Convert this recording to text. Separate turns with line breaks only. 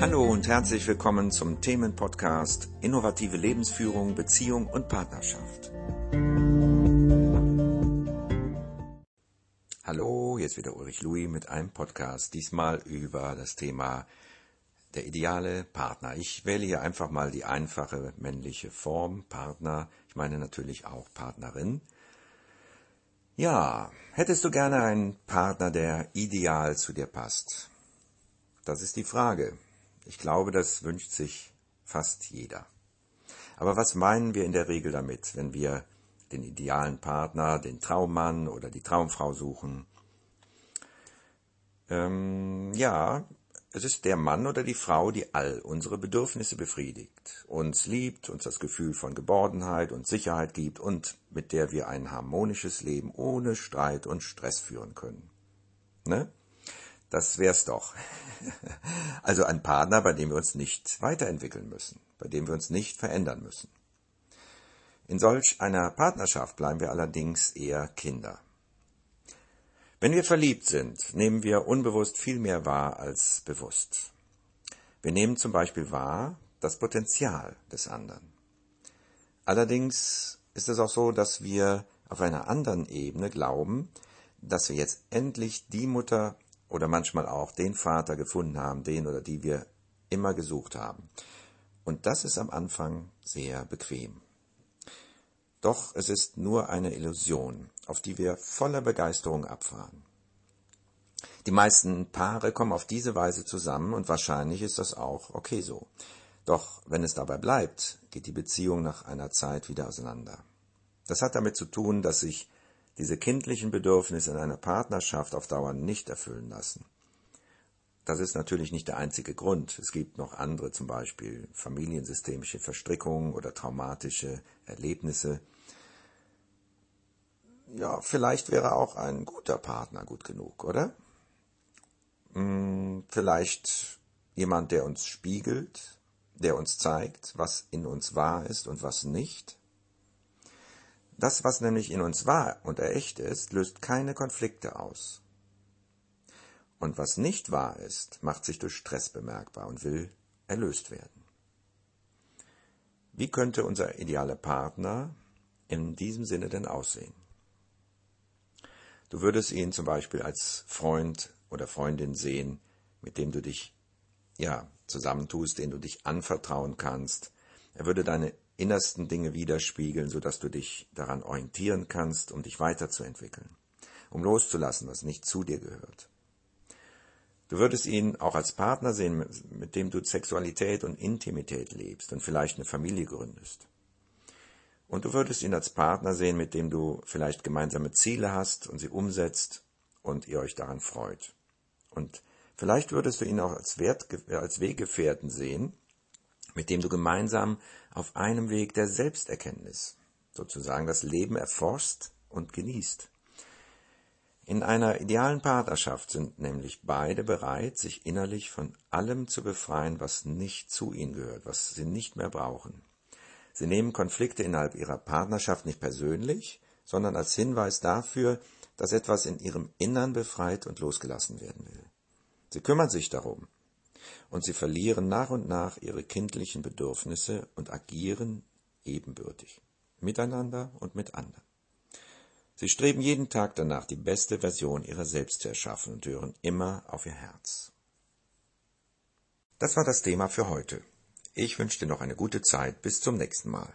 Hallo und herzlich willkommen zum Themenpodcast Innovative Lebensführung, Beziehung und Partnerschaft. Hallo, jetzt wieder Ulrich Louis mit einem Podcast, diesmal über das Thema der ideale Partner. Ich wähle hier einfach mal die einfache männliche Form, Partner. Ich meine natürlich auch Partnerin. Ja, hättest du gerne einen Partner, der ideal zu dir passt? Das ist die Frage. Ich glaube, das wünscht sich fast jeder. Aber was meinen wir in der Regel damit, wenn wir den idealen Partner, den Traummann oder die Traumfrau suchen? Ähm, ja, es ist der Mann oder die Frau, die all unsere Bedürfnisse befriedigt, uns liebt, uns das Gefühl von Geborgenheit und Sicherheit gibt und mit der wir ein harmonisches Leben ohne Streit und Stress führen können. Ne? Das wär's doch. Also ein Partner, bei dem wir uns nicht weiterentwickeln müssen, bei dem wir uns nicht verändern müssen. In solch einer Partnerschaft bleiben wir allerdings eher Kinder. Wenn wir verliebt sind, nehmen wir unbewusst viel mehr wahr als bewusst. Wir nehmen zum Beispiel wahr das Potenzial des anderen. Allerdings ist es auch so, dass wir auf einer anderen Ebene glauben, dass wir jetzt endlich die Mutter oder manchmal auch den Vater gefunden haben, den oder die wir immer gesucht haben. Und das ist am Anfang sehr bequem. Doch es ist nur eine Illusion, auf die wir voller Begeisterung abfahren. Die meisten Paare kommen auf diese Weise zusammen und wahrscheinlich ist das auch okay so. Doch wenn es dabei bleibt, geht die Beziehung nach einer Zeit wieder auseinander. Das hat damit zu tun, dass sich diese kindlichen Bedürfnisse in einer Partnerschaft auf Dauer nicht erfüllen lassen. Das ist natürlich nicht der einzige Grund. Es gibt noch andere, zum Beispiel familiensystemische Verstrickungen oder traumatische Erlebnisse. Ja, vielleicht wäre auch ein guter Partner gut genug, oder? Hm, vielleicht jemand, der uns spiegelt, der uns zeigt, was in uns wahr ist und was nicht. Das, was nämlich in uns wahr und echt ist, löst keine Konflikte aus. Und was nicht wahr ist, macht sich durch Stress bemerkbar und will erlöst werden. Wie könnte unser idealer Partner in diesem Sinne denn aussehen? Du würdest ihn zum Beispiel als Freund oder Freundin sehen, mit dem du dich, ja, zusammentust, den du dich anvertrauen kannst. Er würde deine innersten Dinge widerspiegeln, sodass du dich daran orientieren kannst, um dich weiterzuentwickeln, um loszulassen, was nicht zu dir gehört. Du würdest ihn auch als Partner sehen, mit dem du Sexualität und Intimität lebst und vielleicht eine Familie gründest. Und du würdest ihn als Partner sehen, mit dem du vielleicht gemeinsame Ziele hast und sie umsetzt und ihr euch daran freut. Und vielleicht würdest du ihn auch als, Wert, als Weggefährten sehen, mit dem du gemeinsam auf einem Weg der Selbsterkenntnis sozusagen das Leben erforscht und genießt. In einer idealen Partnerschaft sind nämlich beide bereit, sich innerlich von allem zu befreien, was nicht zu ihnen gehört, was sie nicht mehr brauchen. Sie nehmen Konflikte innerhalb ihrer Partnerschaft nicht persönlich, sondern als Hinweis dafür, dass etwas in ihrem Innern befreit und losgelassen werden will. Sie kümmern sich darum, und sie verlieren nach und nach ihre kindlichen Bedürfnisse und agieren ebenbürtig, miteinander und mit anderen. Sie streben jeden Tag danach, die beste Version ihrer selbst zu erschaffen und hören immer auf ihr Herz. Das war das Thema für heute. Ich wünsche dir noch eine gute Zeit. Bis zum nächsten Mal.